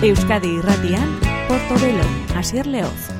Euskadi Irratian, Portobelo, Asier Leoz.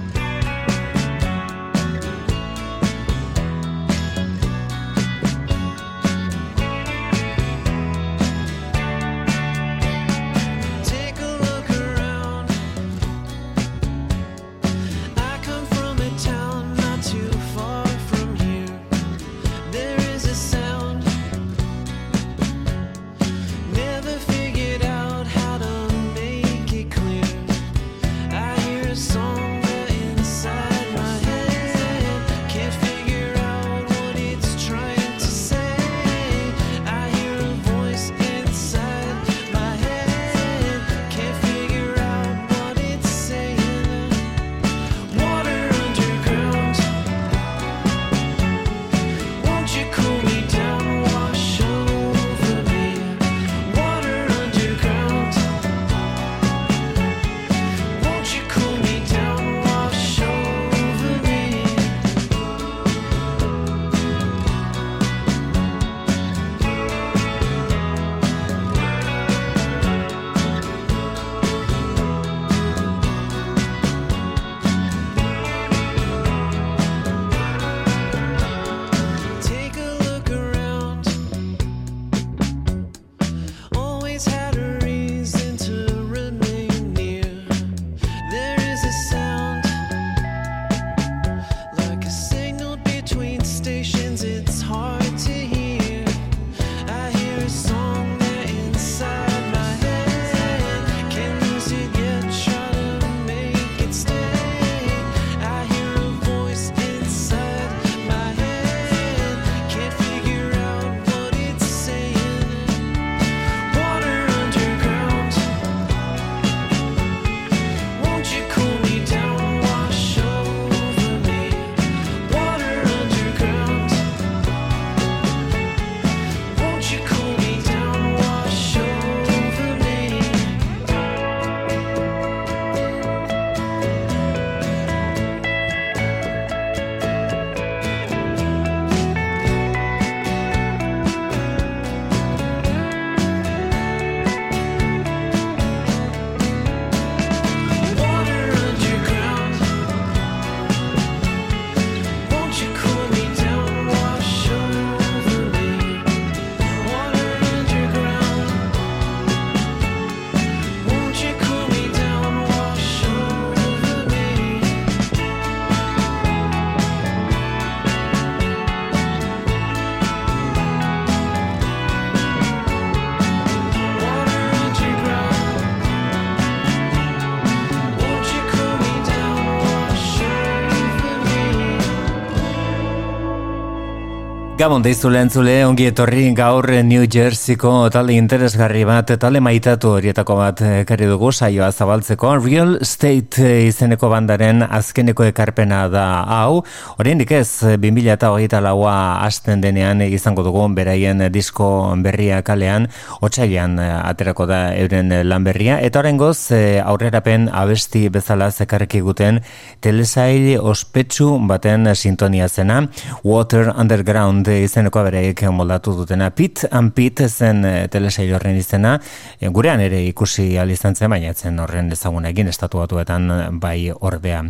Gabon deizu lehentzule, ongi etorri gaur New Jerseyko talde interesgarri bat, talde maitatu horietako bat ekarri dugu saioa zabaltzeko. Real State izeneko bandaren azkeneko ekarpena da hau. Horien ez, 2000 eta hogeita laua asten denean izango dugu beraien disko berria kalean, otxaian aterako da euren lan berria. Eta horren goz, aurrerapen abesti bezala zekarreki guten telesail ospetsu baten sintonia zena, Water Underground izeneko bereik moldatu dutena. Pit and Pit zen e, telesail horren izena, e, gurean ere ikusi alizan zen, baina zen horren ezagun egin estatu batuetan bai ordea.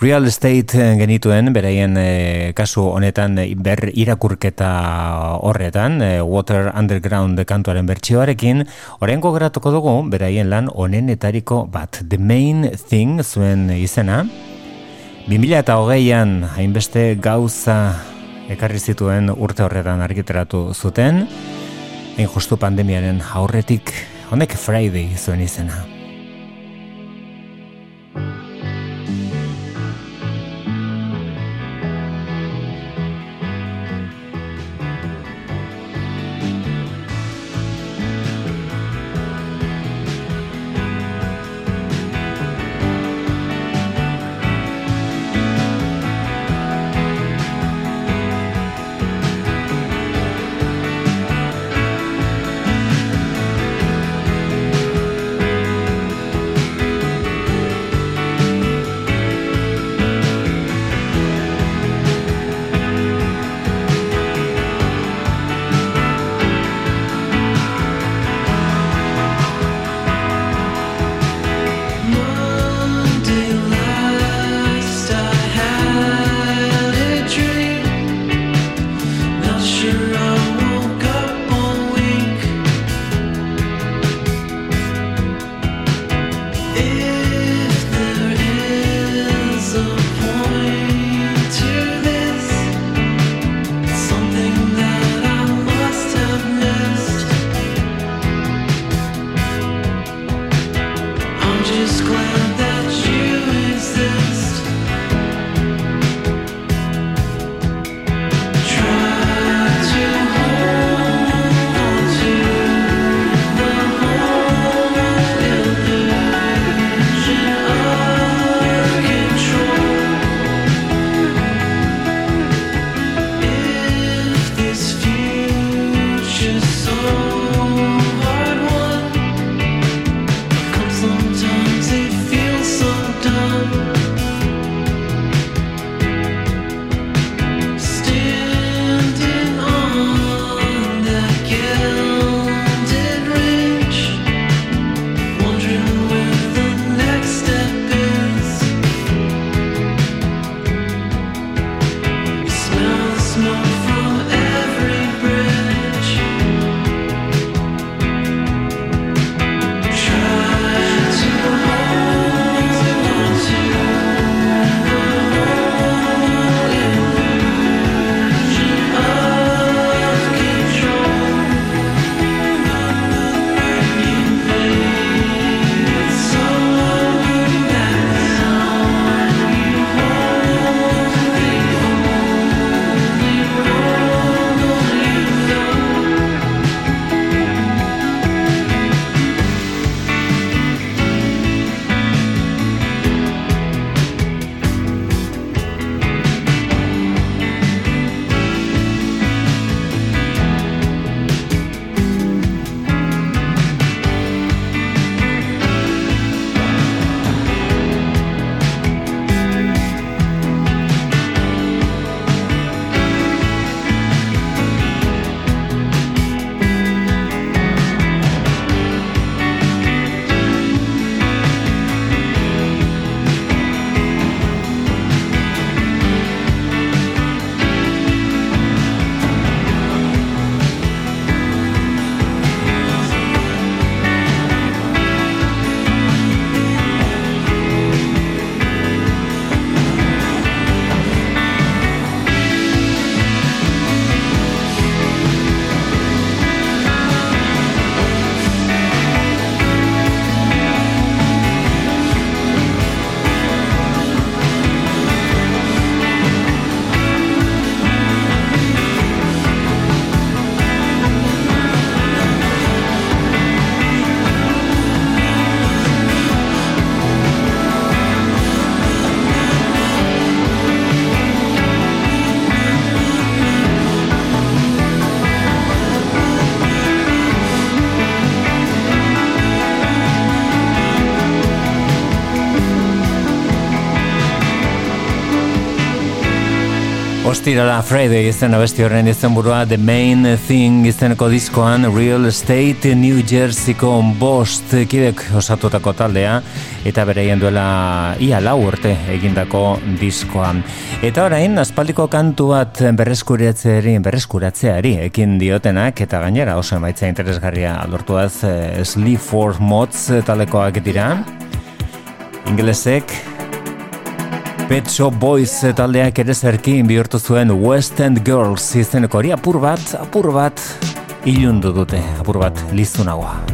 Real Estate genituen, beraien kasu honetan ber irakurketa horretan, Water Underground kantuaren bertsioarekin, horrengo geratuko dugu, beraien lan honenetariko bat, The Main Thing zuen izena, 2008an hainbeste gauza ekarri zituen urte horretan argiteratu zuten, egin justu pandemiaren aurretik, honek Friday zuen izena. Ostirala Friday izan abesti horren izenburua The Main Thing izeneko diskoan Real Estate New Jerseyko bost kidek osatutako taldea eta bereien duela ia lau urte egindako diskoan. Eta orain, aspaldiko kantu bat berreskuratzeari, berreskuratzeari ekin diotenak eta gainera oso emaitza interesgarria lortuaz eh, e, Sleep for Mods talekoak dira. Inglesek Pet Shop Boys taldeak ere zerkin bihurtu zuen West End Girls izeneko hori apur bat, apur bat, ilundu dute, apur bat, lizunagoa.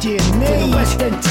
DNA. To the West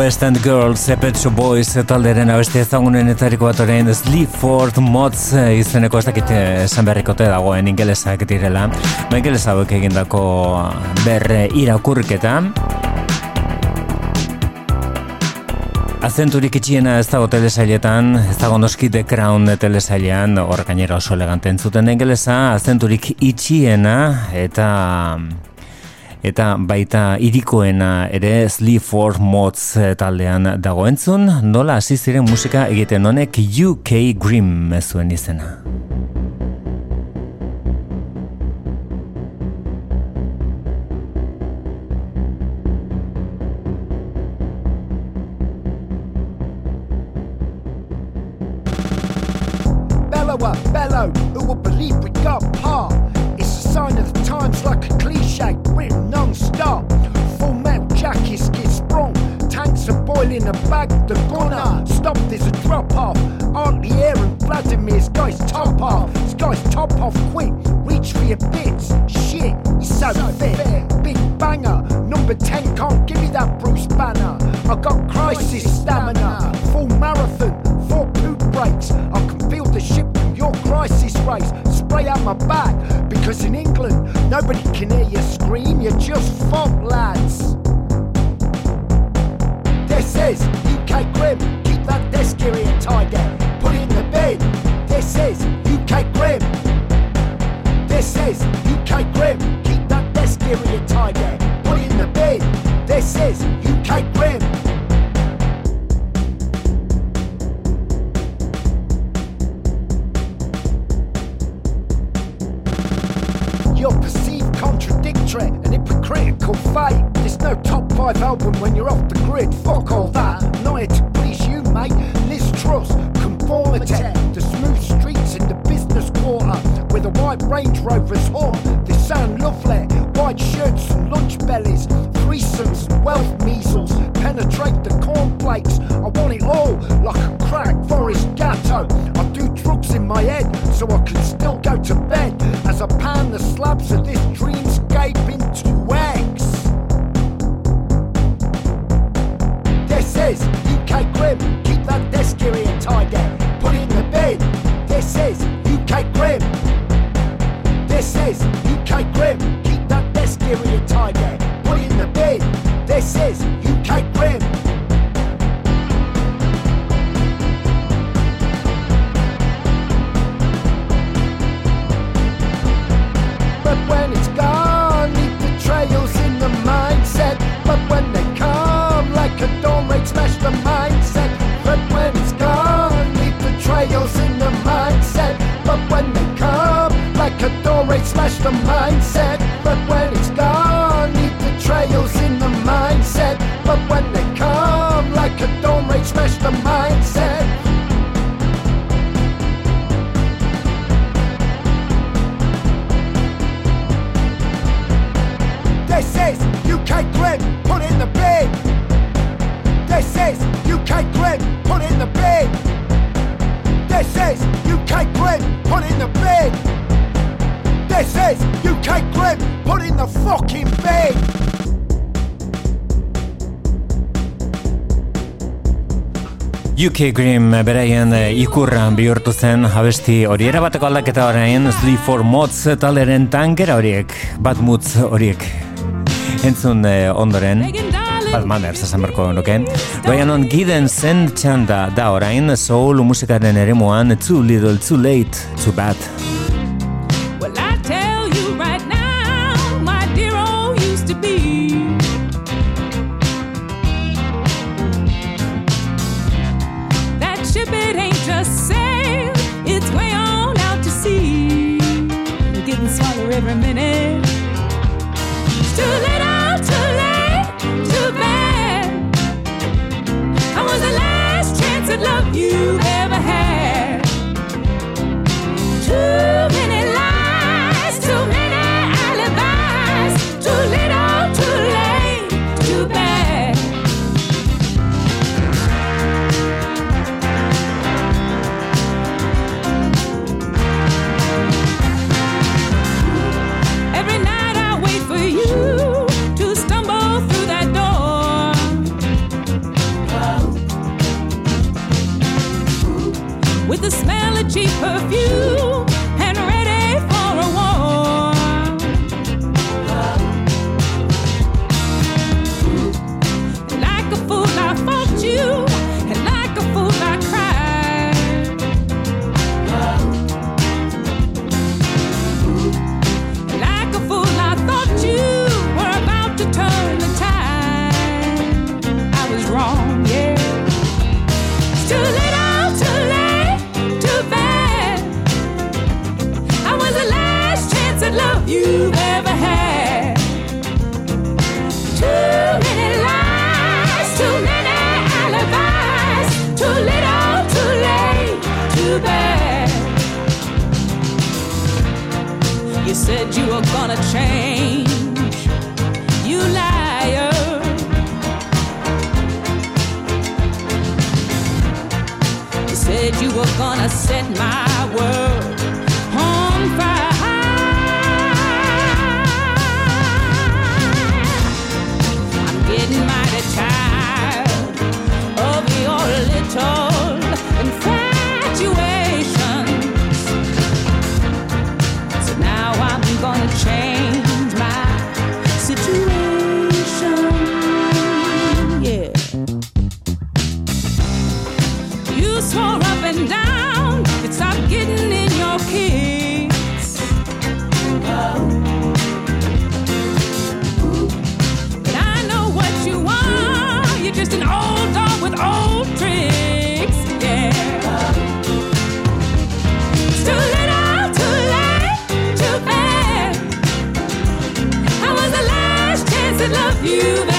West End Girls, Epetsu Boys, talderen abeste ezagunen etariko bat orain, Sleep Ford Mods eh, izeneko ez dakit eh, esan berrikote dagoen ingelesak direla. Ba ingeles hauek egindako eh, berre irakurketa. Azenturik itxiena ez dago telesailetan, ez dago noski The Crown telesailean, horrekainera oso elegante entzuten ingelesa, azenturik itxiena eta eta baita irikoena ere Sleep for Mods eh, taldean dagoentzun, nola hasi ziren musika egiten honek UK Grim zuen izena. This is UK Grim. Put in the fucking bed. UK Grim beraien eh, ikurra bihurtu zen abesti hori erabateko aldaketa horrein Sleep for Mods taleren tankera horiek, bat mutz horiek entzun eh, ondoren Bad Manners esan berko nuke. Baina on giden zen txanda da orain soul musikaren eremuan Too Little, Too Late, Too Bad. love you.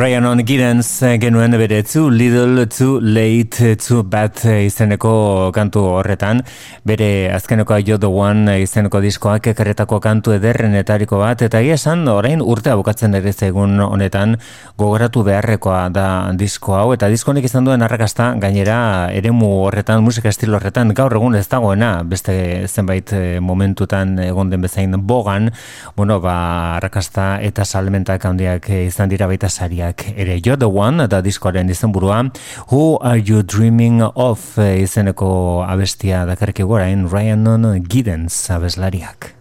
Ryan on Giddens genuen bere Too Little, Too Late, Too Bad izeneko kantu horretan. Bere azkeneko I The One izeneko diskoak ekarretako kantu ederrenetariko bat. Eta egia esan, orain urte bukatzen ere zegun honetan gogoratu beharrekoa da disko hau. Eta diskonek izan duen arrakasta gainera eremu horretan, musika estilo horretan gaur egun ez dagoena beste zenbait eh, momentutan egon den bezain bogan. Bueno, ba, arrakasta eta salmentak handiak eh, izan dira baita saria taldeak ere You're the One eta diskoaren izenburua Who are you dreaming of eh, izeneko abestia dakarki gorain Ryan Non Giddens abeslariak.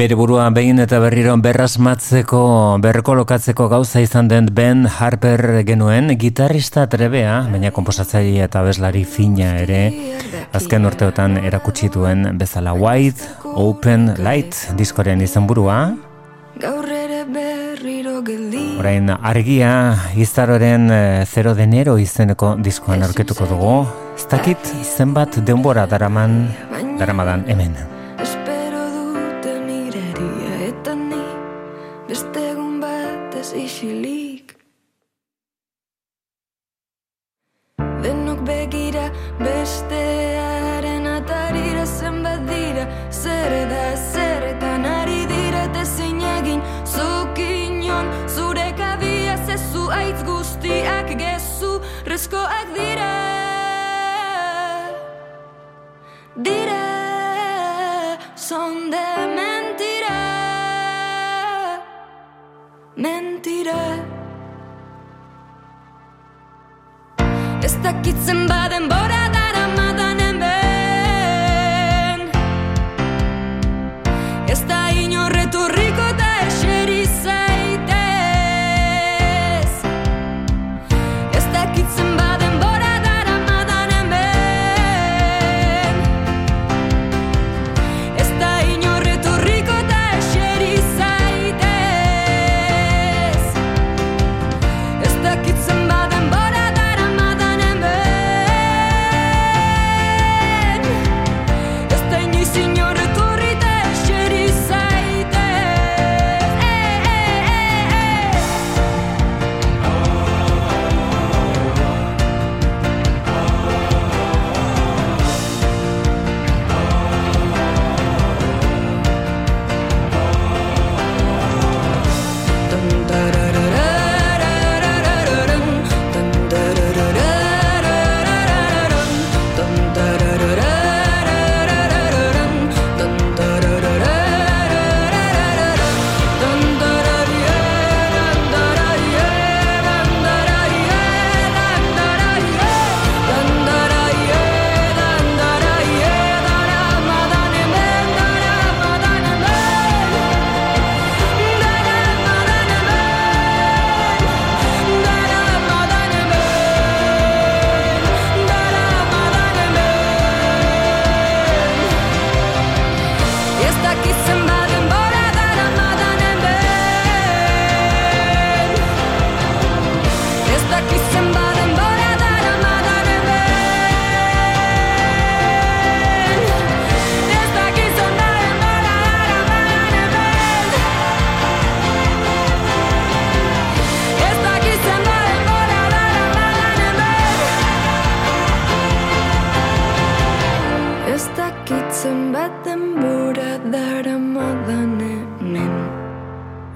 bere burua behin eta berriro berrasmatzeko, berrekolokatzeko gauza izan den Ben Harper genuen, gitarrista trebea, baina komposatzaile eta bezlari fina ere, azken urteotan erakutsi duen bezala White, Open, Light diskoren izan burua. Gaur ere berriro geldi. Argia, iztaroren eh, 0 de enero izeneko diskoan aurketuko dugu. Ez dakit zenbat denbora daraman, daramadan hemen.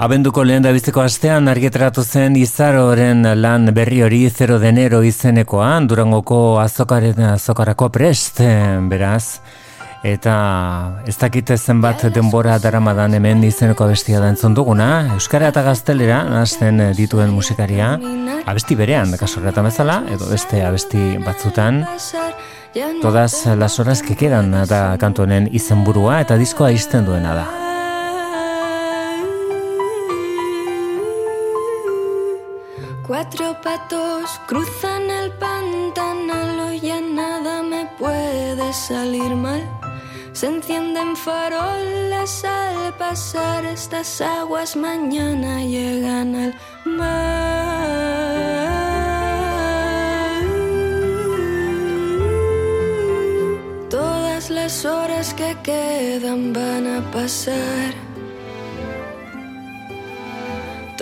Abenduko lehen biziko astean argitaratu zen izaroren lan berri hori 0 denero izenekoan, durangoko azokaren azokarako prest, beraz. Eta ez dakite zenbat denbora daramadan hemen izeneko abestia da entzun duguna, Euskara eta Gaztelera hasten dituen musikaria, abesti berean, kaso horretan bezala, edo beste abesti batzutan, todas las horas que quedan da kantu honen izenburua eta diskoa izten duena da. Cuatro patos cruzan el pantanal, y ya nada me puede salir mal. Se encienden farolas al pasar estas aguas, mañana llegan al mar. Todas las horas que quedan van a pasar.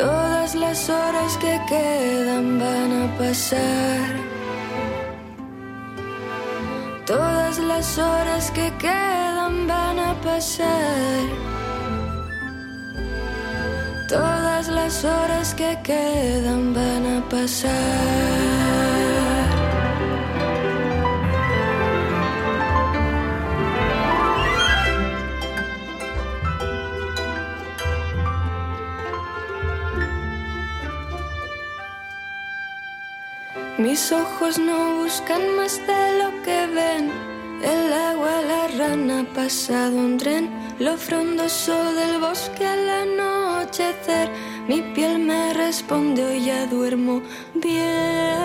Todas las horas que quedan van a pasar. Todas las horas que quedan van a pasar. Todas las horas que quedan van a pasar. Mis ojos no buscan más de lo que ven. El agua, la rana, pasado un tren. Lo frondoso del bosque al anochecer. Mi piel me responde, hoy ya duermo bien.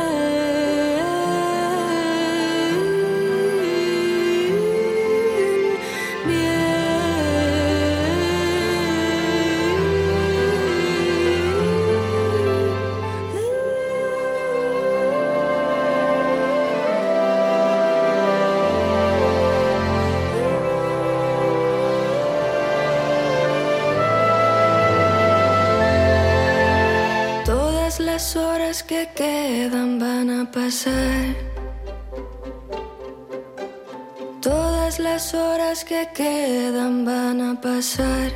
Las horas que quedan van a pasar.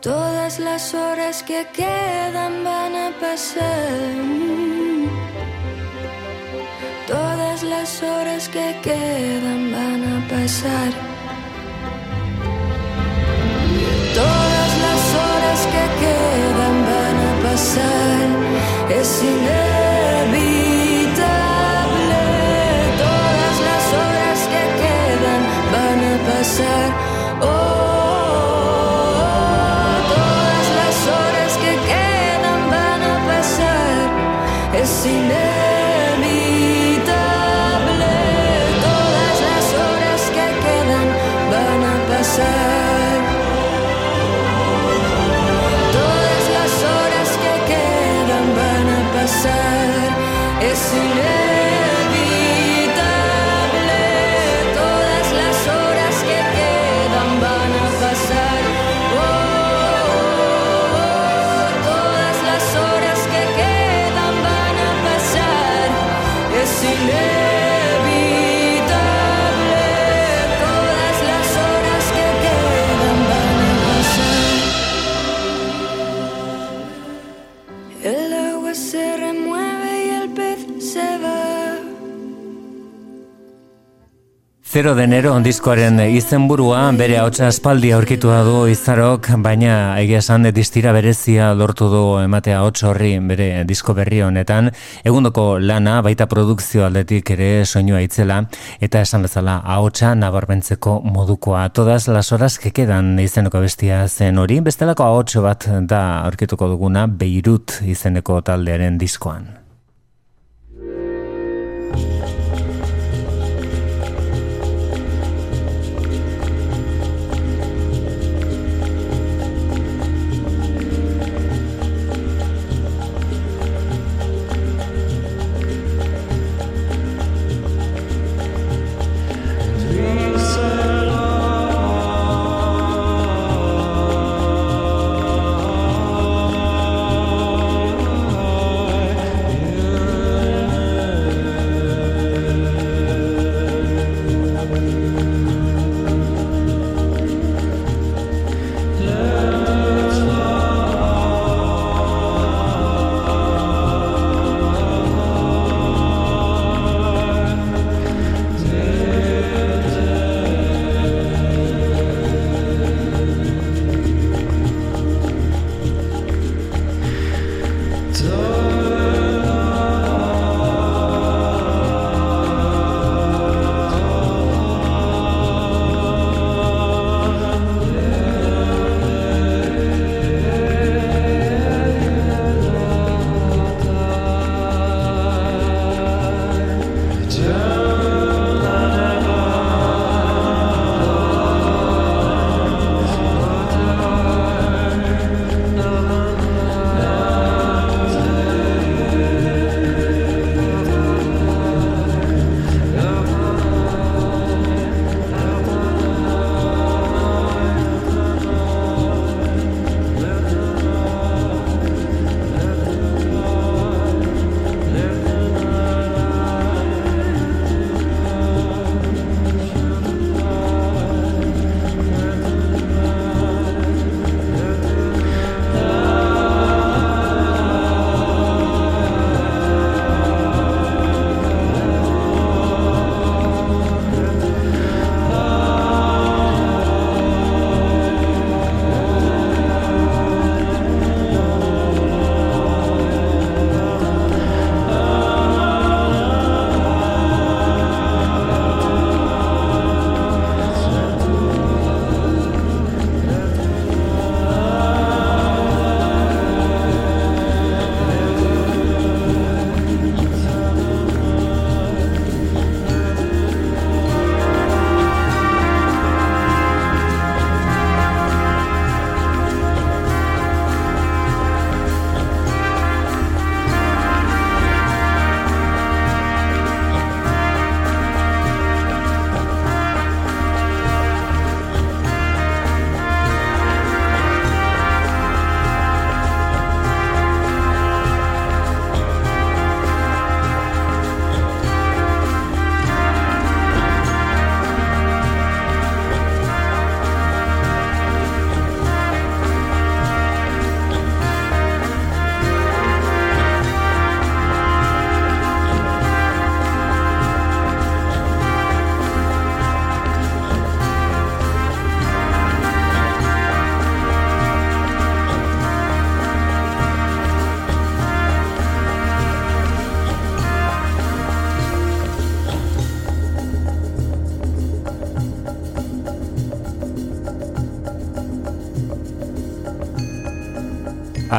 Todas las horas que quedan van a pasar. Todas las horas que quedan van a pasar. Todas las horas que quedan van a pasar. Es inevitable. Zero de enero diskoaren izenburua bere hautsa aspaldi aurkitua du izarok, baina egia esan distira berezia lortu du ematea hotz horri bere disko berri honetan, egundoko lana baita produkzio aldetik ere soinua itzela, eta esan bezala ahotsa nabarmentzeko modukoa. Todas las horas que quedan izeneko bestia zen hori, bestelako ahots bat da aurkituko duguna Beirut izeneko taldearen diskoan.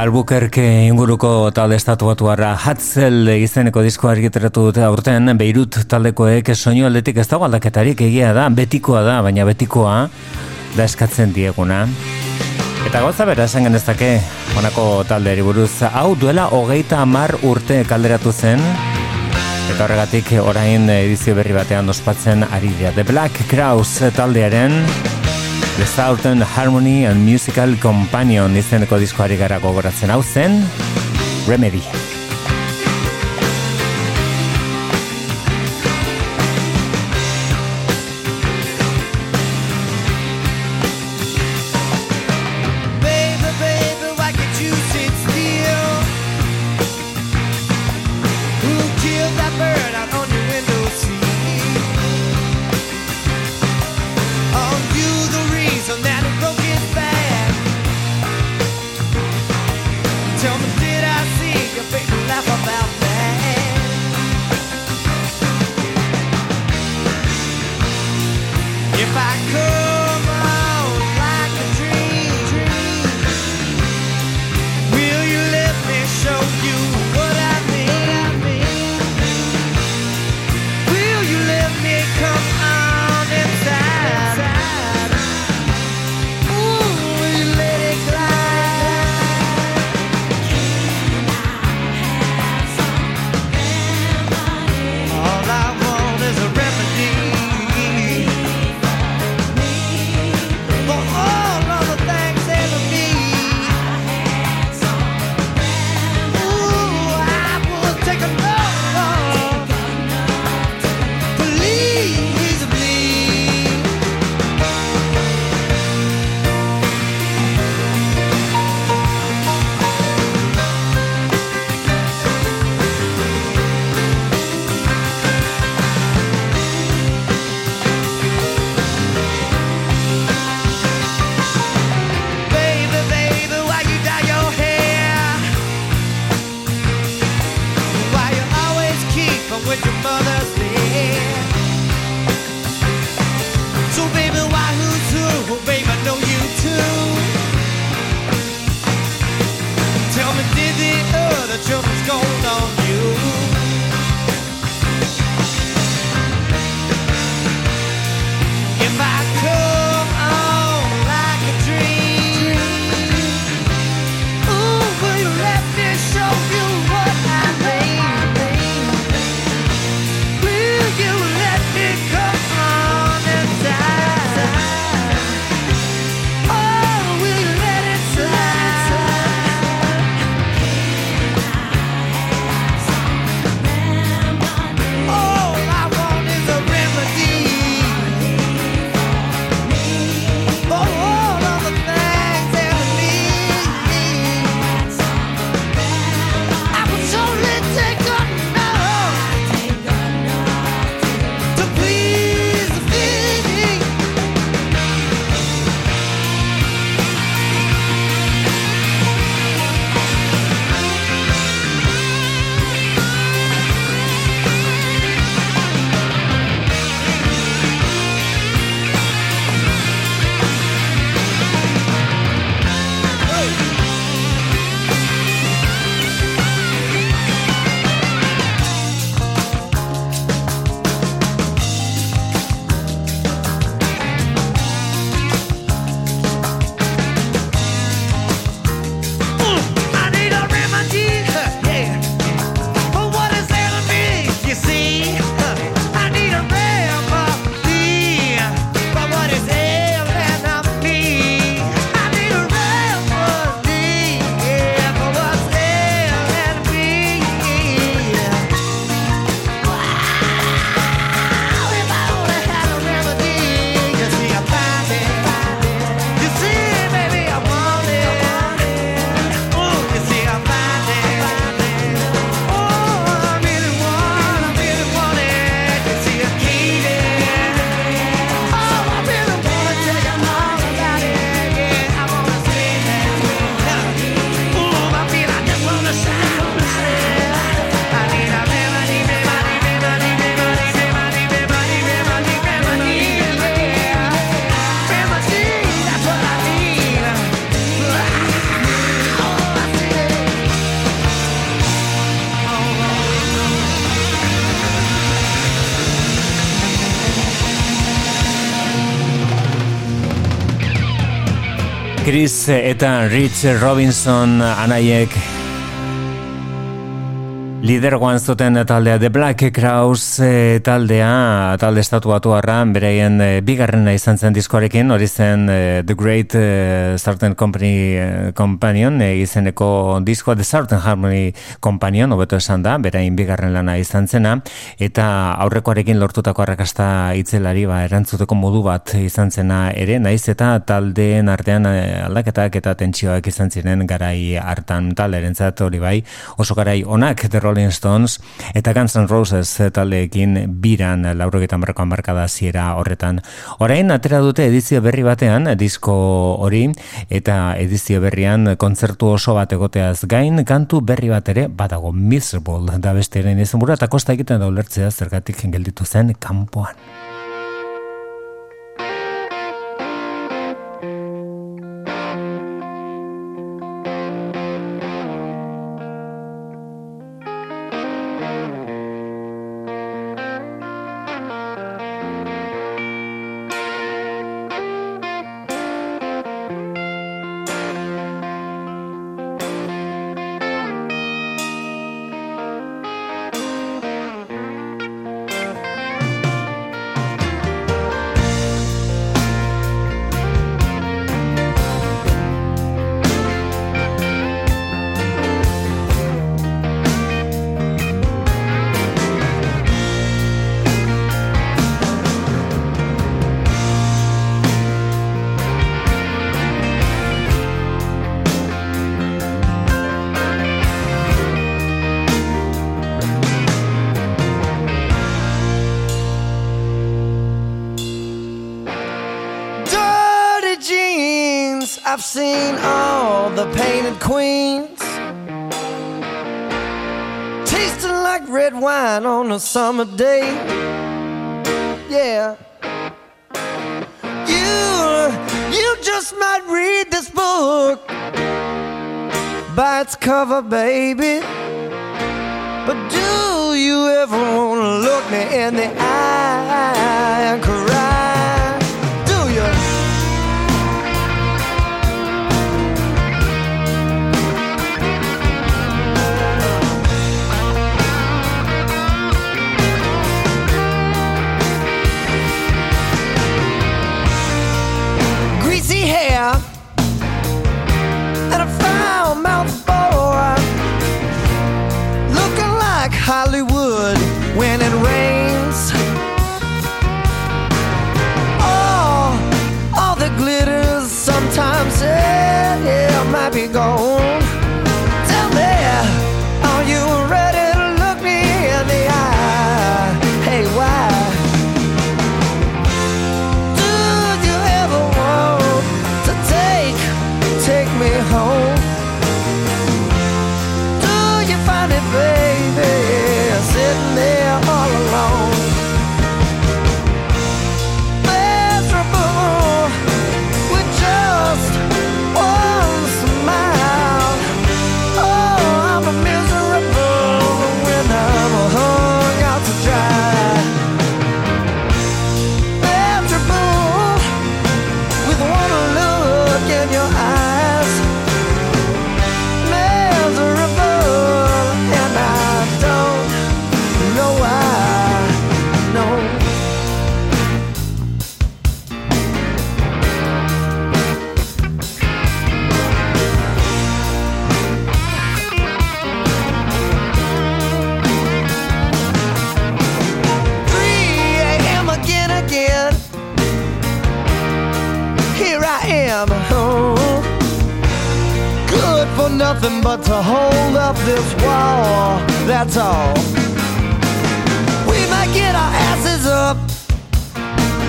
Albuquerque inguruko talde estatuatuarra Hatzel izeneko disko argiteratu dute aurten Beirut taldekoek soinu aldetik ez dago aldaketarik egia da, betikoa da, baina betikoa da eskatzen dieguna. Eta goza bera esan genezake, honako taldeari buruz, hau duela hogeita amar urte kalderatu zen, eta horregatik orain edizio berri batean ospatzen ari dira. The Black Crowes taldearen, The Southern Harmony and Musical Companion izeneko diskoari gara gogoratzen hau zen Remedy. Chris eta Rich Robinson anaiek Lidergoan zuten taldea The Black Crowes e, taldea, talde estatu batu arran, bereien e, bigarrena izan zen diskoarekin, hori zen e, The Great e, Certain Company Companion, e, izeneko diskoa The Certain Harmony Companion, hobeto esan da, berein bigarren lana izan zena, eta aurrekoarekin lortutako arrakasta itzelari ba, erantzuteko modu bat izan zena ere, naiz eta taldeen artean aldaketak eta tentsioak izan ziren garai hartan. Talderentzat hori bai, oso garai onak, The Rolling Stones eta Guns N' Roses taldeekin biran laurogetan markoan markada ziera horretan. Orain, atera dute edizio berri batean, disko hori, eta edizio berrian kontzertu oso bat egoteaz gain, kantu berri bat ere, badago miserable da beste ere izan eta kosta egiten da ulertzea zergatik gelditu zen kanpoan. On a summer day. Yeah. You, you just might read this book by its cover, baby. But do you ever want to look me in the eye and? hair and a foul mouth boa, looking like Hollywood when it rains. All, all the glitters sometimes, yeah, yeah might be gone. But to hold up this wall. That's all. We might get our asses up,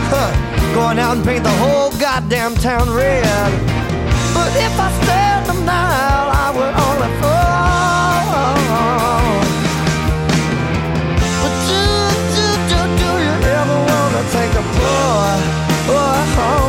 huh, going out and paint the whole goddamn town red. But if I stand a mile, I would only fall. But do, do, do, do you ever wanna take a boy? Oh,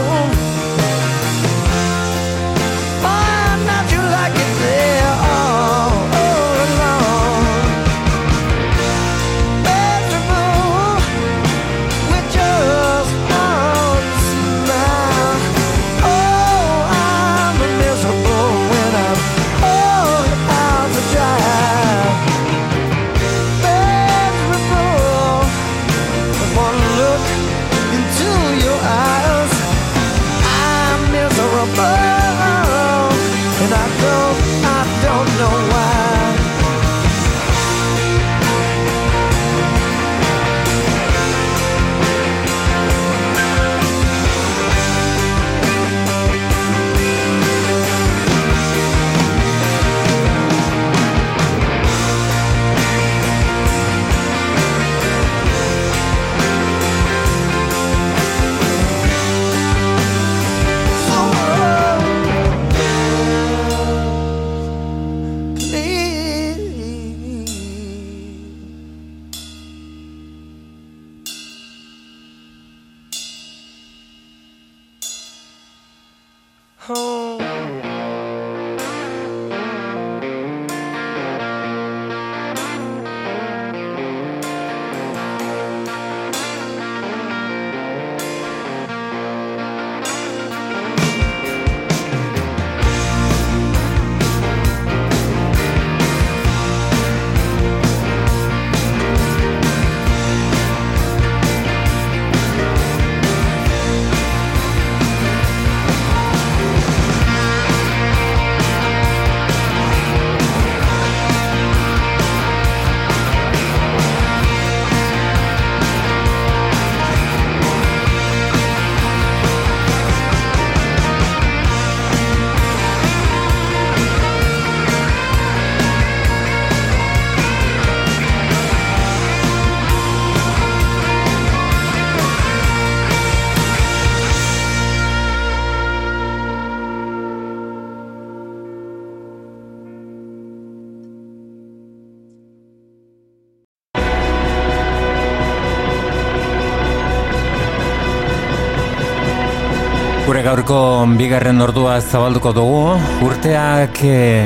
bigarren ordua zabalduko dugu, urteak e,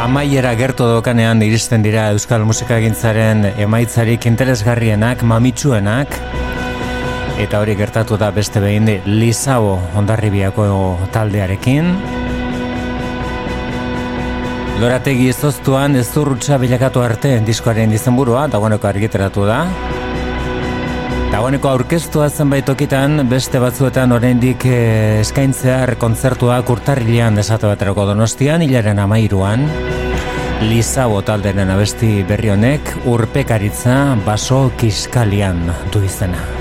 amaiera gertu dokanean iristen dira Euskal Musikagintzaren emaitzarik interesgarrienak, mamitsuenak, eta hori gertatu da beste behin Lizao ondarribiako taldearekin. Lorategi izoztuan ez durrutsa bilakatu arte diskoaren izenburua, dagoeneko argiteratu da. Dagoeneko aurkeztua zenbait tokitan beste batzuetan oraindik eh, eskaintzear kontzertuak urtarrilean esate baterako donostian, hilaren amairuan. Liza botaldenen abesti berri honek urpekaritza baso kiskalian du izena.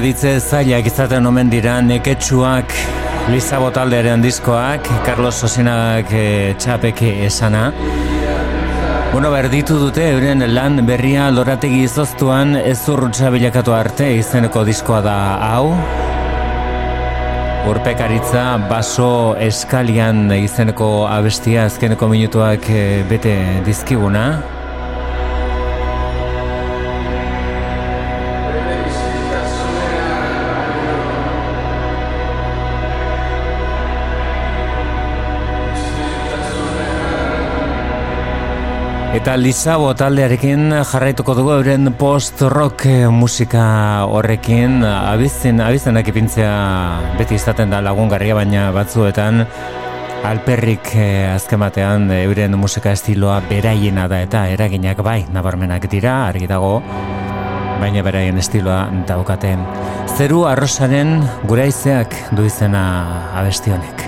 Erditze zailak izaten omen dira neketsuak Lizabo taldearen diskoak, Carlos Sosinak e, txapek esana. Bueno, berditu dute, euren lan berria lorategi izoztuan ez urrutsa bilakatu arte izeneko diskoa da hau. Urpekaritza baso eskalian izeneko abestia azkeneko minutuak e, bete dizkiguna. Eta Lizabo taldearekin jarraituko dugu euren post-rock musika horrekin. Abizen, abizenak ipintzea beti izaten da lagungarria baina batzuetan alperrik eh, azkematean euren musika estiloa beraiena da eta eraginak bai nabarmenak dira argi dago baina beraien estiloa daukaten. Zeru arrosaren guraizeak du izena abestionek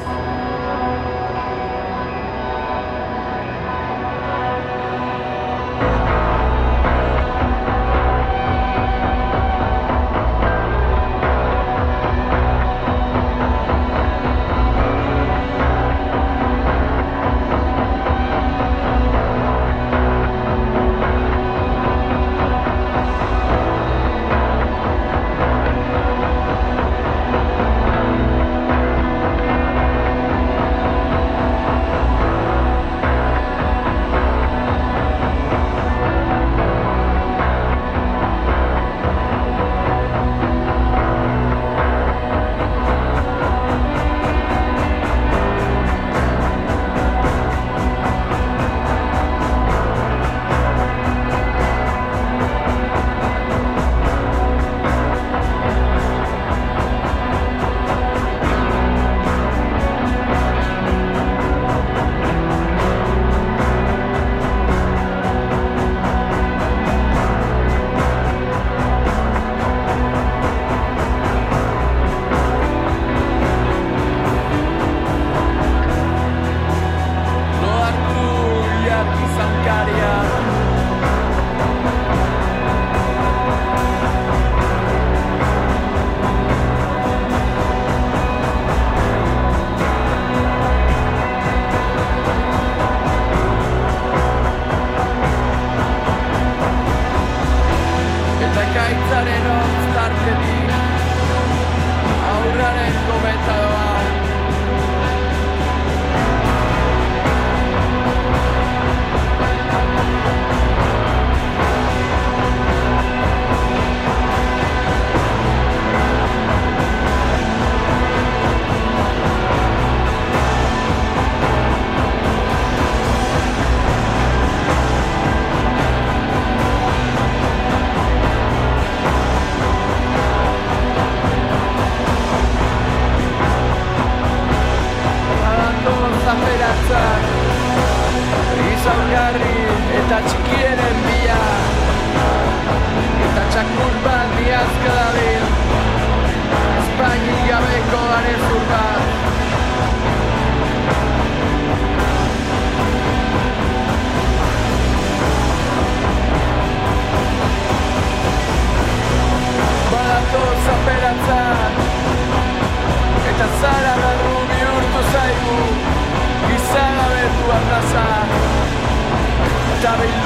Derby.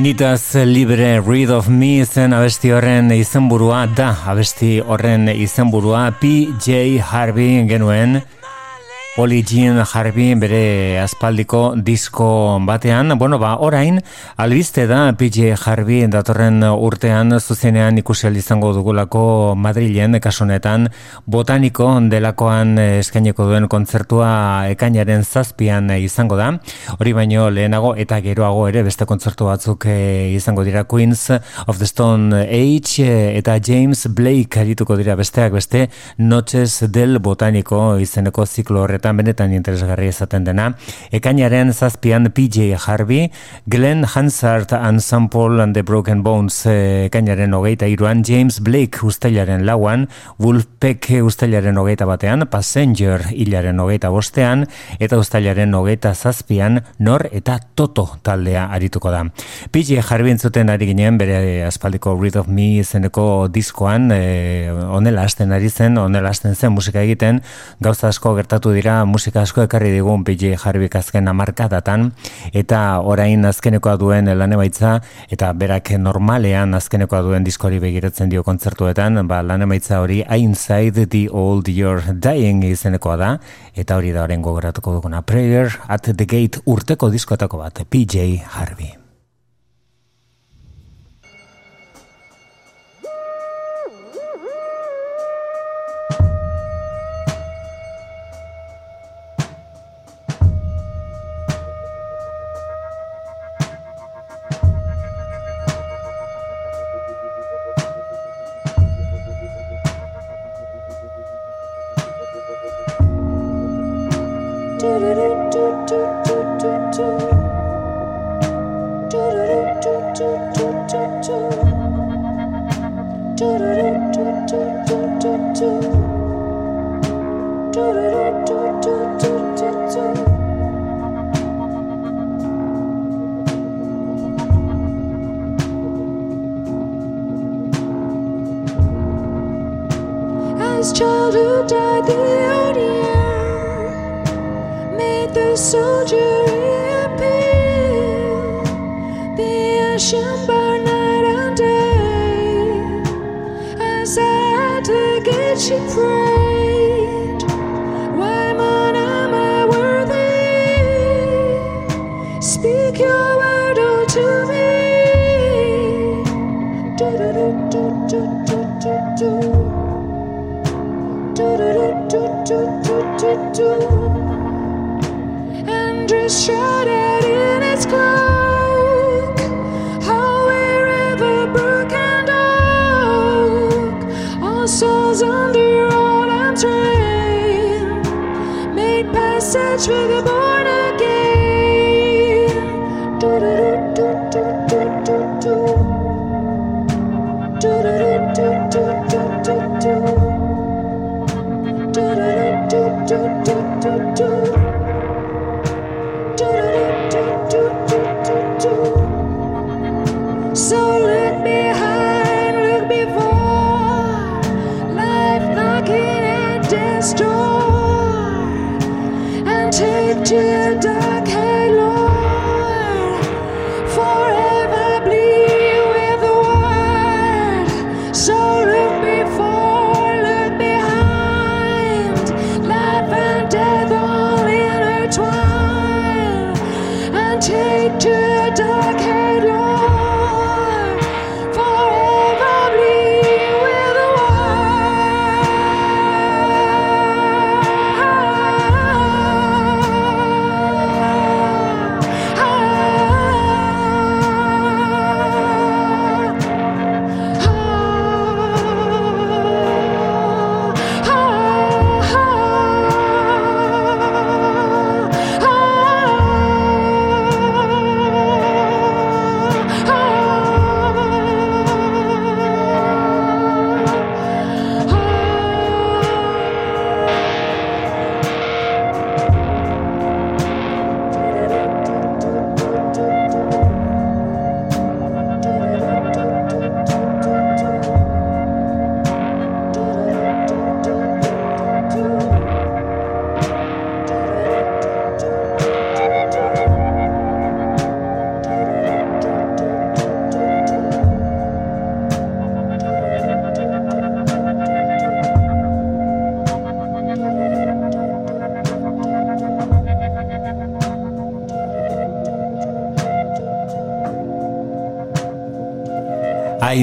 Nitaz libre read of me zen abesti horren izenburua da. Abesti horren izenburua PJ Harvey genuen Oli Jean Harvey bere aspaldiko disko batean, bueno, ba, orain, albiste da PJ Harvey datorren urtean zuzenean ikusi izango dugulako Madrilen, kasunetan, botaniko delakoan eskaineko duen kontzertua ekainaren zazpian izango da, hori baino lehenago eta geroago ere beste kontzertu batzuk eh, izango dira. Queens of the Stone Age eh, eta James Blake arituko dira besteak beste Noches del Botaniko izeneko ziklo horretan benetan interesgarri izaten dena. Ekainaren zazpian PJ Harvey, Glenn Hansard and Sample and the Broken Bones eh, ekainaren hogeita iruan, James Blake ustelaren lauan, Wolfpack ustelaren hogeita batean, Passenger hilaren hogeita bostean, eta ustelaren hogeita zazpian, Nor eta Toto taldea arituko da. PJ Harvey entzuten ari ginen, bere aspaldiko Read of Me izeneko diskoan, e, onela hasten ari zen, onela hasten zen musika egiten, gauza asko gertatu dira musika asko ekarri digun PJ Harvik azken amarkadatan eta orain azkenekoa duen lan eta berak normalean azkenekoa duen diskori begiratzen dio kontzertuetan. Ba, lan hori Inside the Old Year Dying izenekoa da. Eta hori da horren gogoratuko duguna. Prayer at the Gate urteko diskotako bat PJ Harvey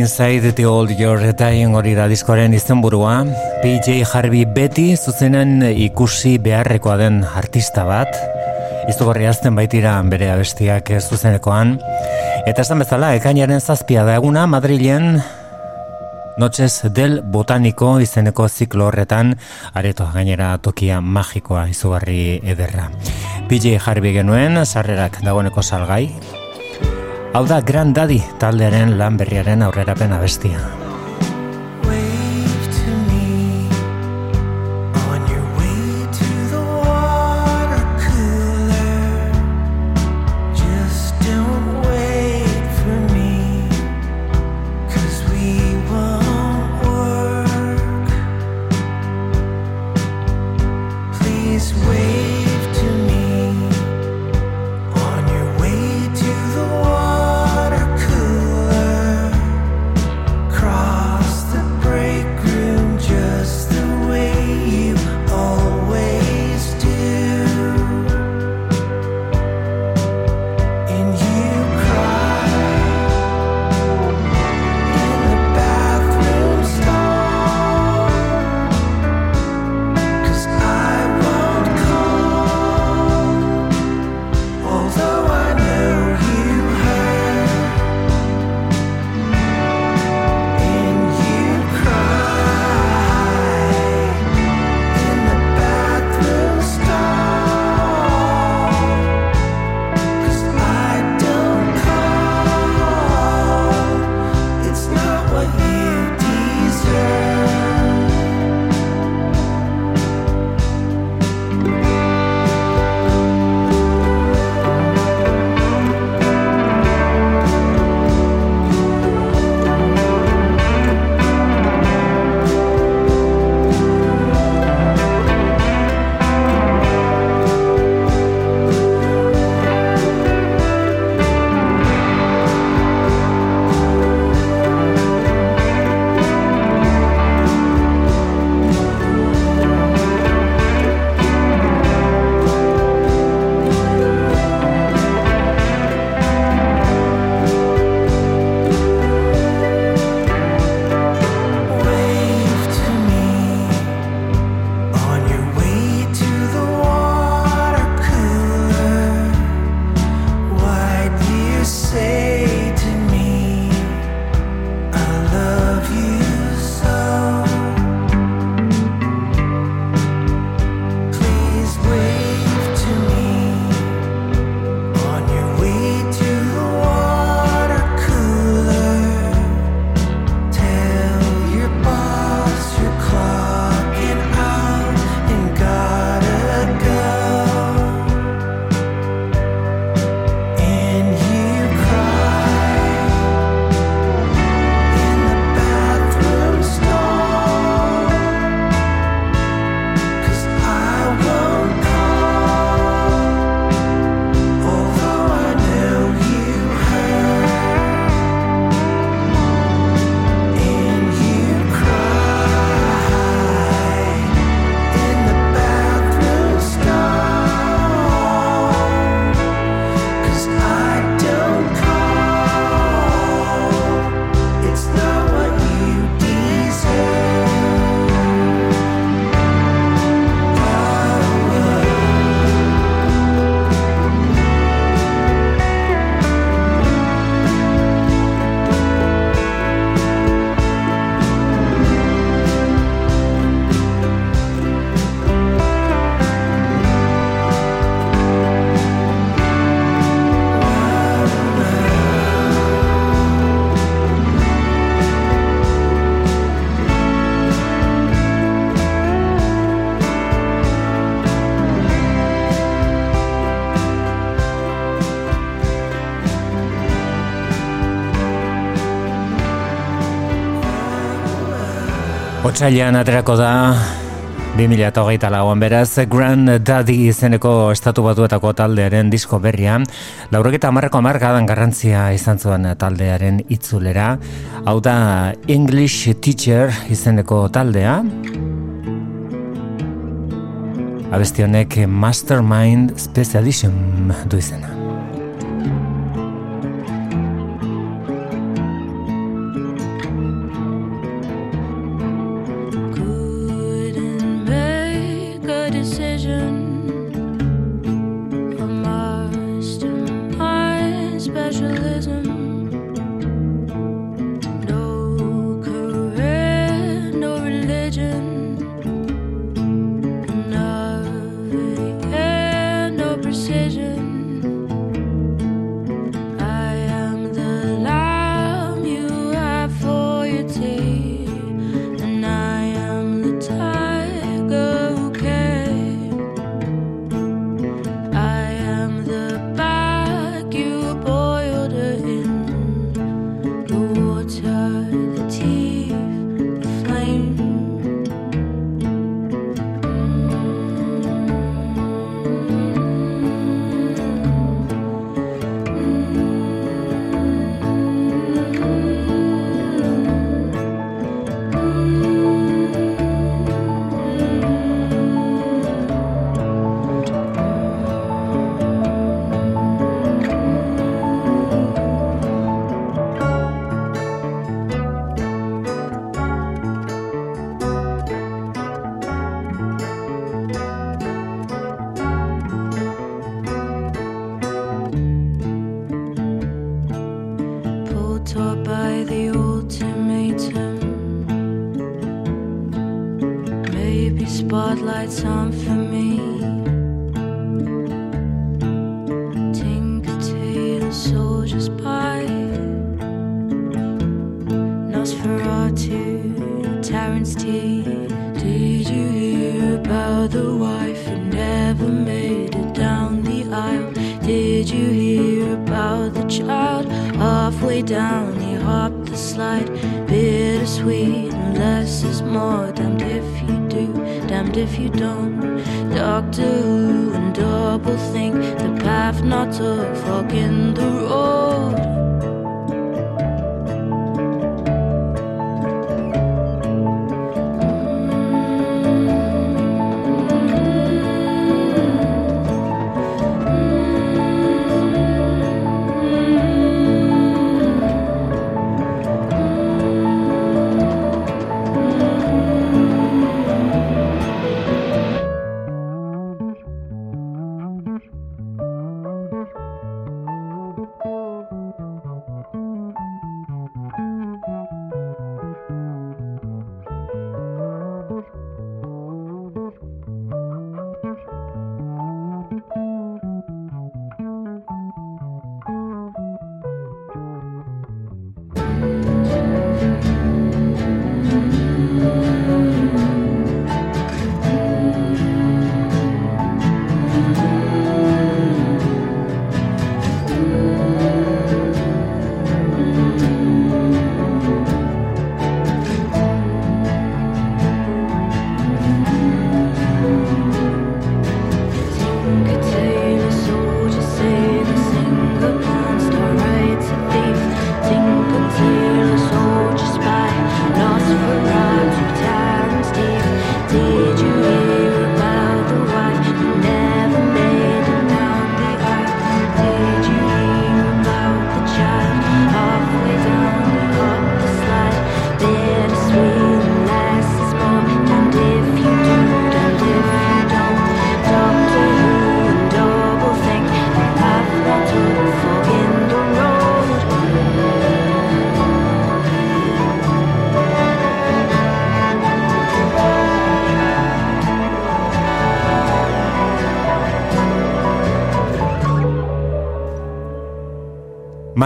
Inside the Old Your Dying hori da diskoaren izenburua. PJ Harvey beti zuzenen ikusi beharrekoa den artista bat. Izugarri azten baitira bere abestiak zuzenekoan. Eta esan bezala, ekainaren zazpia da eguna Madrilen Noches del Botaniko izeneko ziklo horretan aretoa gainera tokia magikoa izugarri ederra. PJ Harvey genuen, sarrerak dagoeneko salgai, Hau da Grand Daddy taldearen lan berriaren aurrerapen abestia. otxailan aterako da 2008 lauan beraz Grand Daddy izeneko estatu batuetako taldearen disko berria. Laurok eta amarreko amarkadan garrantzia izan zuen taldearen itzulera. Hau da English Teacher izeneko taldea. Abestionek Mastermind Special Edition du izena.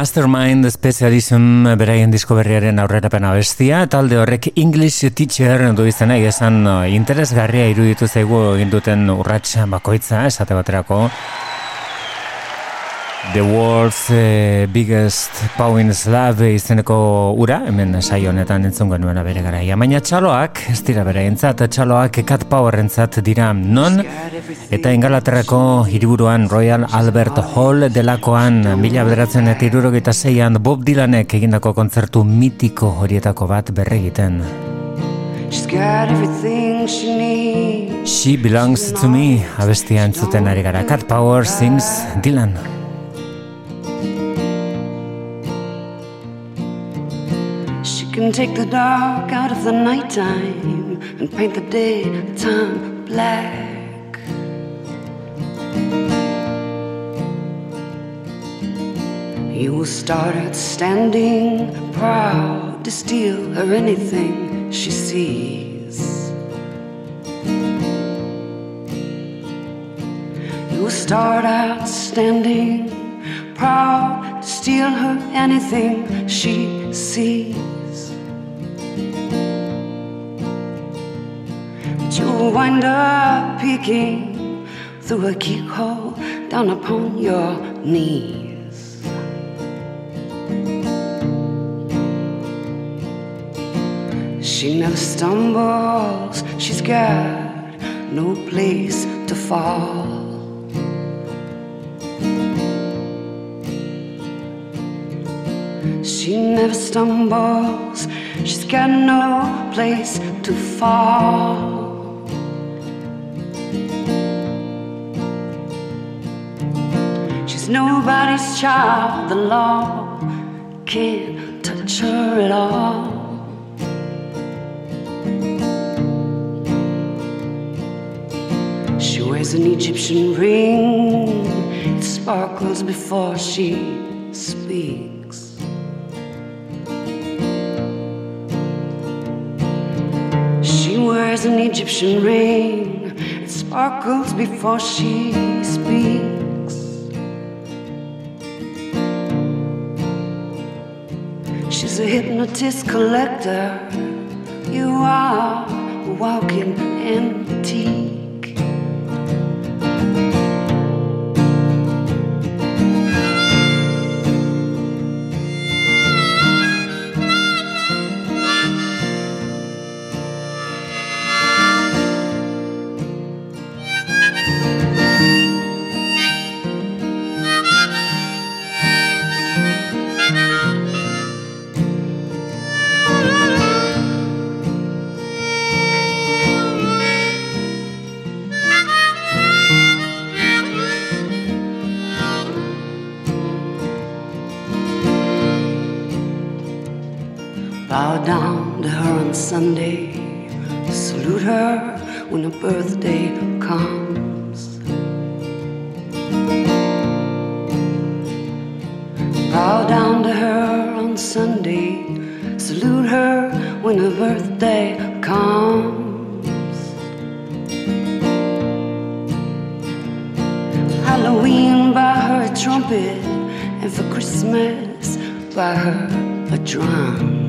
Mastermind Special Edition beraien disko berriaren aurrerapena bestia, talde horrek English Teacher du izena esan eh, interesgarria iruditu zaigu egin duten bakoitza esate baterako. The World's eh, Biggest Powin Slab izeneko ura, hemen saio honetan entzun genuen bere garaia. Baina txaloak, ez dira bere entzat, txaloak Cat Power entzat dira non, eta ingalaterrako hiriburuan Royal Albert Hall delakoan mila bederatzen eta irurogeita zeian Bob Dylanek egindako kontzertu mitiko horietako bat berregiten. She's got everything she needs. She belongs to me, abestia entzuten ari gara. Cat Power sings Dylan. Can take the dark out of the nighttime and paint the daytime black. You will start out standing proud to steal her anything she sees. You will start out standing proud to steal her anything she sees. You'll wind up peeking through a keyhole down upon your knees. She never stumbles, she's got no place to fall. She never stumbles, she's got no place to fall. Nobody's child, the law can't touch her at all. She wears an Egyptian ring, it sparkles before she speaks. She wears an Egyptian ring, it sparkles before she speaks. A hypnotist collector, you are walking antique. On Sunday, salute her when her birthday comes. Bow down to her on Sunday, salute her when her birthday comes. Halloween by her trumpet, and for Christmas by her a drum.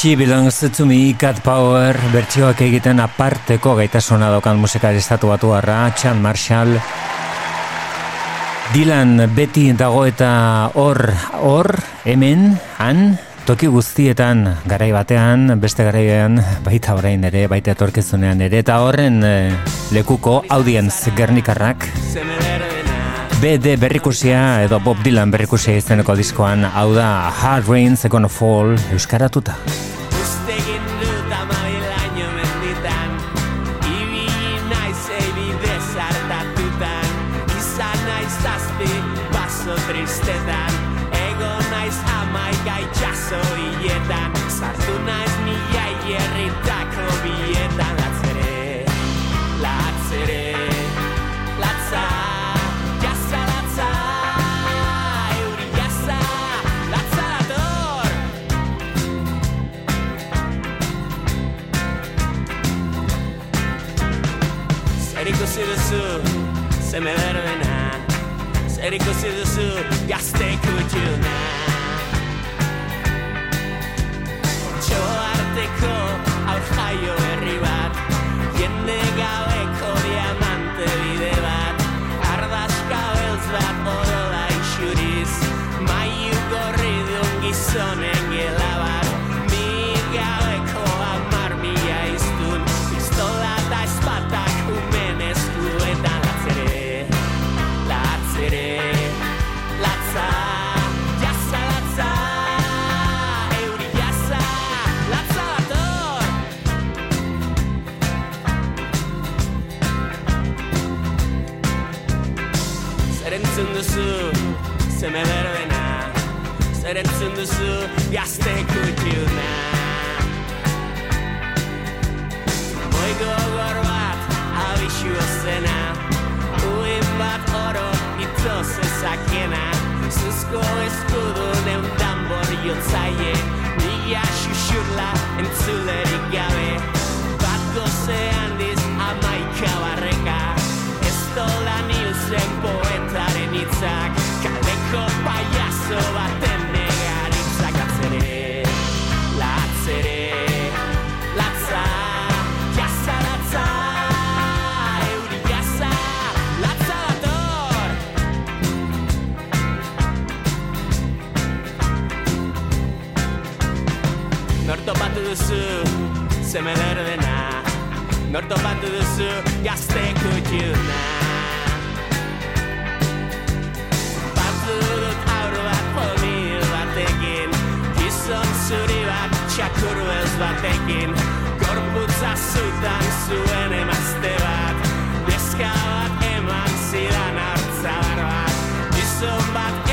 She belongs to me, Cat Power, bertsioak egiten aparteko gaitasuna dokan musikari estatu batu Chan Marshall. Dylan beti dago eta hor, hor, hemen, han, toki guztietan garai batean, beste garaian, baita orain ere, baita etorkizunean ere, eta horren eh, lekuko audience gernikarrak. BD berrikusia edo Bob Dylan berrikusia izeneko diskoan hau da Hard Rain's Gonna Fall euskaratuta. Ito zezakena Zuzko eskudu deun tambor jontzaie Mila xuxurla entzulerik gabe Bat goze duzu, zeme berbena Norto batu duzu, gazte kutxuna. Batu dut aur bat pomil batekin Gizon zuri bat txakur belz batekin. Gorputza zutan zuen emazte bat Neska bat eman zidan hartzadar bat. Gizon bat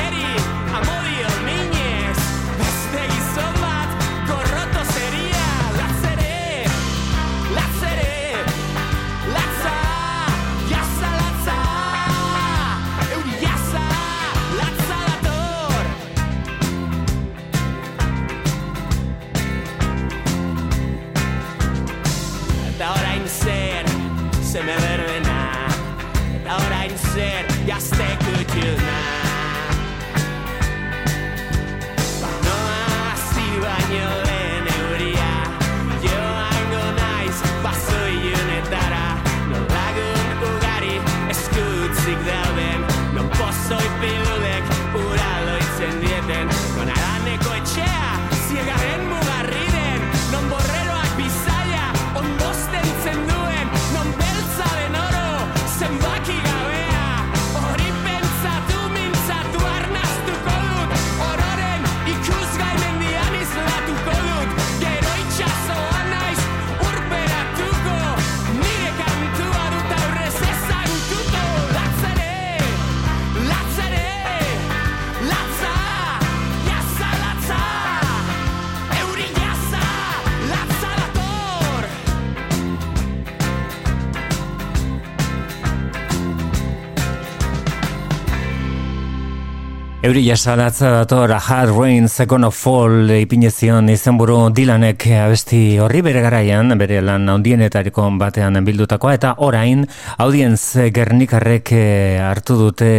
Euri jasalatza dator A Hard Rain Second of Fall ipinezion izenburu Dylanek abesti horri bere garaian, bere lan handienetariko batean bildutakoa, eta orain audienz gernikarrek eh, hartu dute,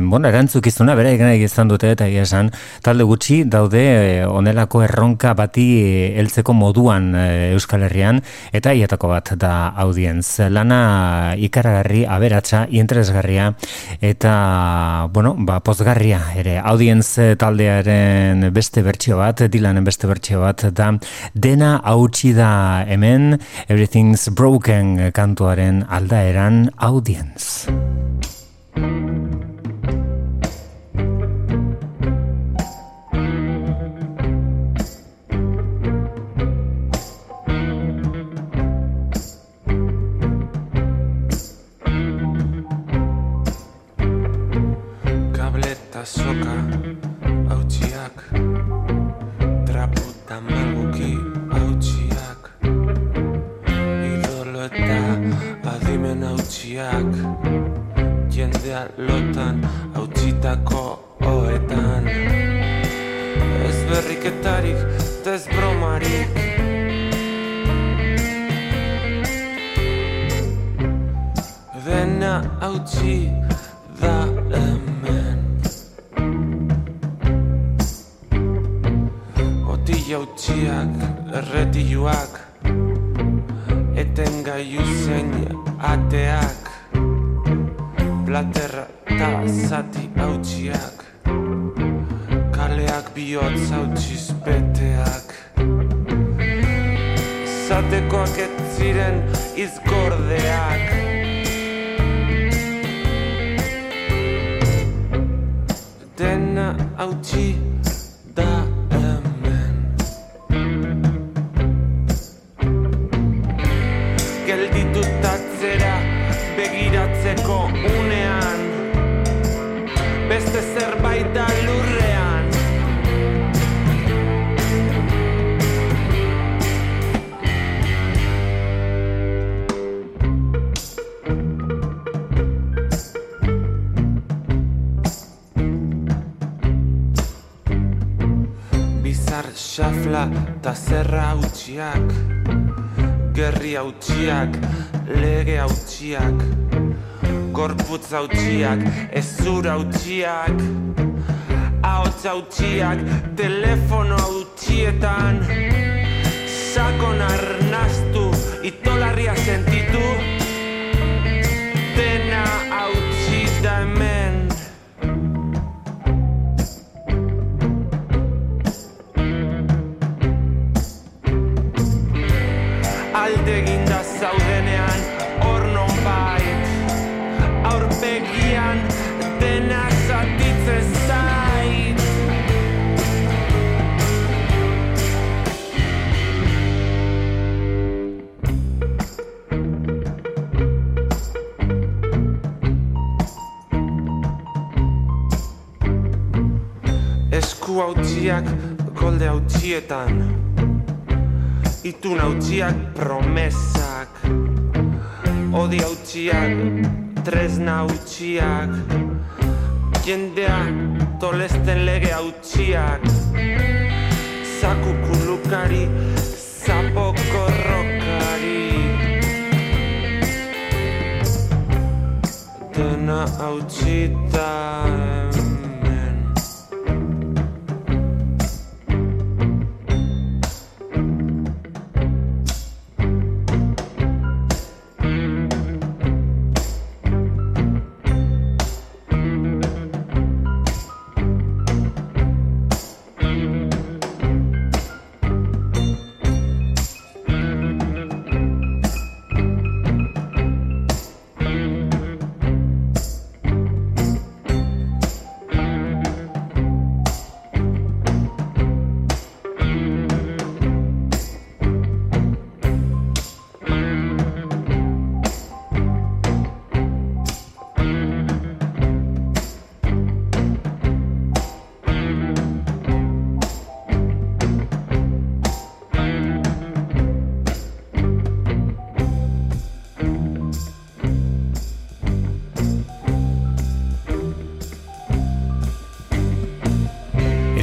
bueno, erantzukizuna, bere egin izan dute, eta esan, talde gutxi daude eh, onelako erronka bati eh, heltzeko moduan Euskal Herrian, eta hietako bat da audienz. Lana ikaragarri, aberatsa, interesgarria, eta, bueno, ba, pozgarria ere audienz taldearen beste bertsio bat, Dylanen beste bertsio bat da dena hautsi da hemen Everything's Broken kantuaren aldaeran audienz.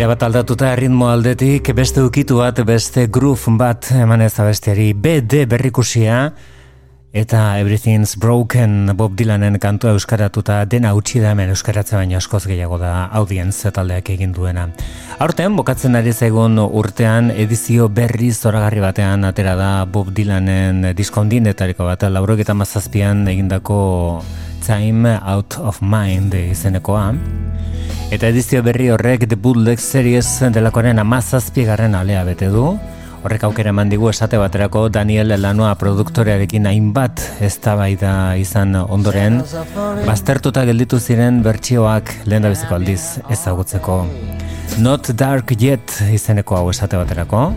Erabat aldatuta ritmo aldetik, beste ukitu bat, beste groove bat eman ez abestiari BD berrikusia, eta Everything's Broken Bob Dylanen kantua euskaratuta dena utzi da hemen euskaratze baino askoz gehiago da audience taldeak egin duena. Aurten, bokatzen ari zaigun urtean edizio berri zoragarri batean atera da Bob Dylanen diskondienetariko bat, laurogeta mazazpian egindako Time Out of Mind izenekoa. Eta edizio berri horrek The Bootleg Series delakoaren amazazpigarren alea bete du. Horrek aukera eman digu esate baterako Daniel Lanoa produktorearekin hainbat eztabaida izan ondoren, baztertuta gelditu ziren bertsioak lehen biziko aldiz ezagutzeko. Not Dark Yet izeneko hau esate baterako.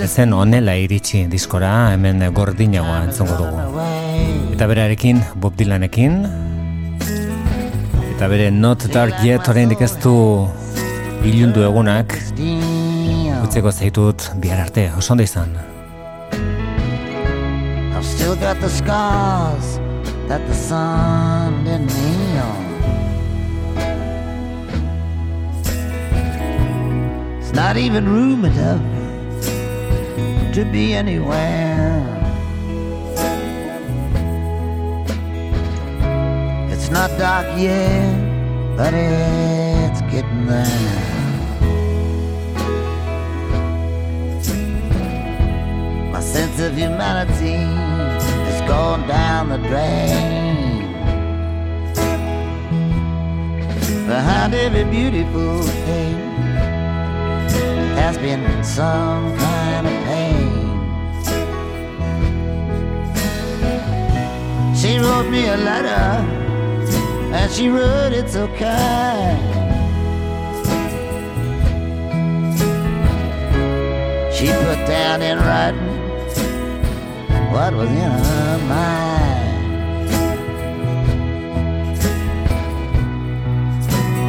Ezen onela iritsi diskora, hemen gordinagoa entzongo dugu. Eta berarekin, Bob Dylanekin, eta bere Not Dark Yet oraindik ez du ilundu egunak, utzeko zaitut bihar arte, oso ondo izan. I've still got the scars that the sun didn't heal. It's not even room enough to be anywhere. It's not dark yet, but it's getting there. My sense of humanity has gone down the drain. Behind every beautiful thing has been some kind of pain. She wrote me a letter, and she wrote it so kind. She put down in writing what was in her mind.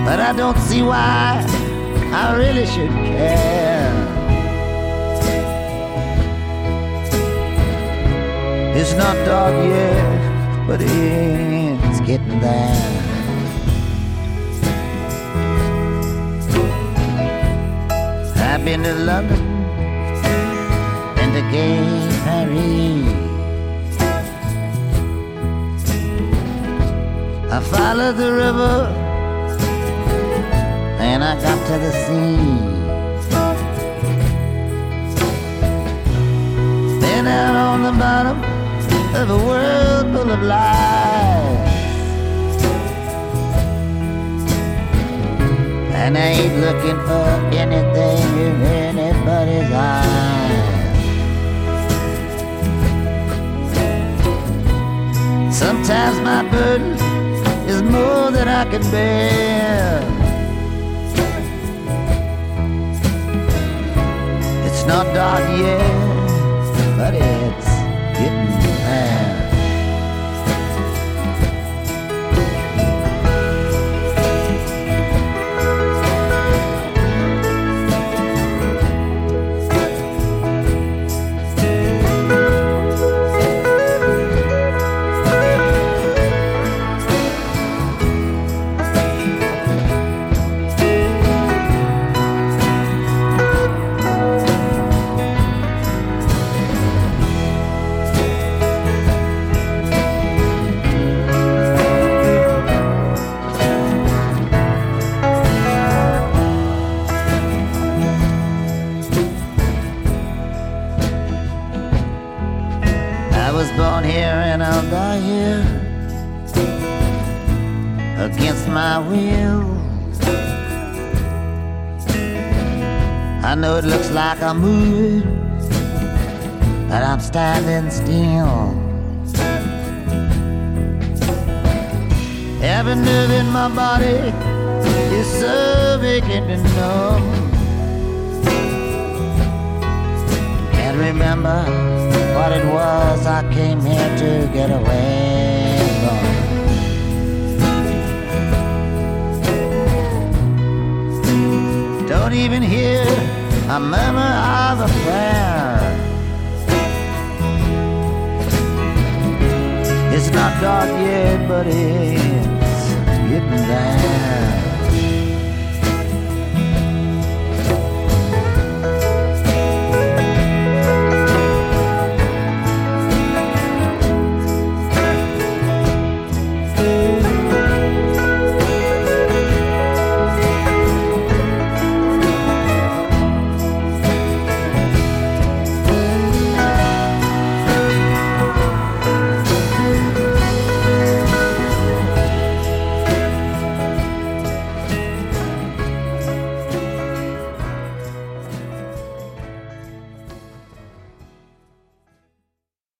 But I don't see why I really should care. It's not dark yet, but it's getting there. I've been to London, been to gay Paris. I followed the river and I got to the sea. Been out on the bottom of a world full of lies. And I ain't looking for anything in anybody's eyes. Sometimes my burden is more than I can bear. It's not dark yet, but it's my will. I know it looks like I'm moving, but I'm standing still. Every nerve in my body is so vacant and numb. Can't remember what it was I came here to get away Don't even hear a murmur of a prayer. It's not dark yet, but it's getting there.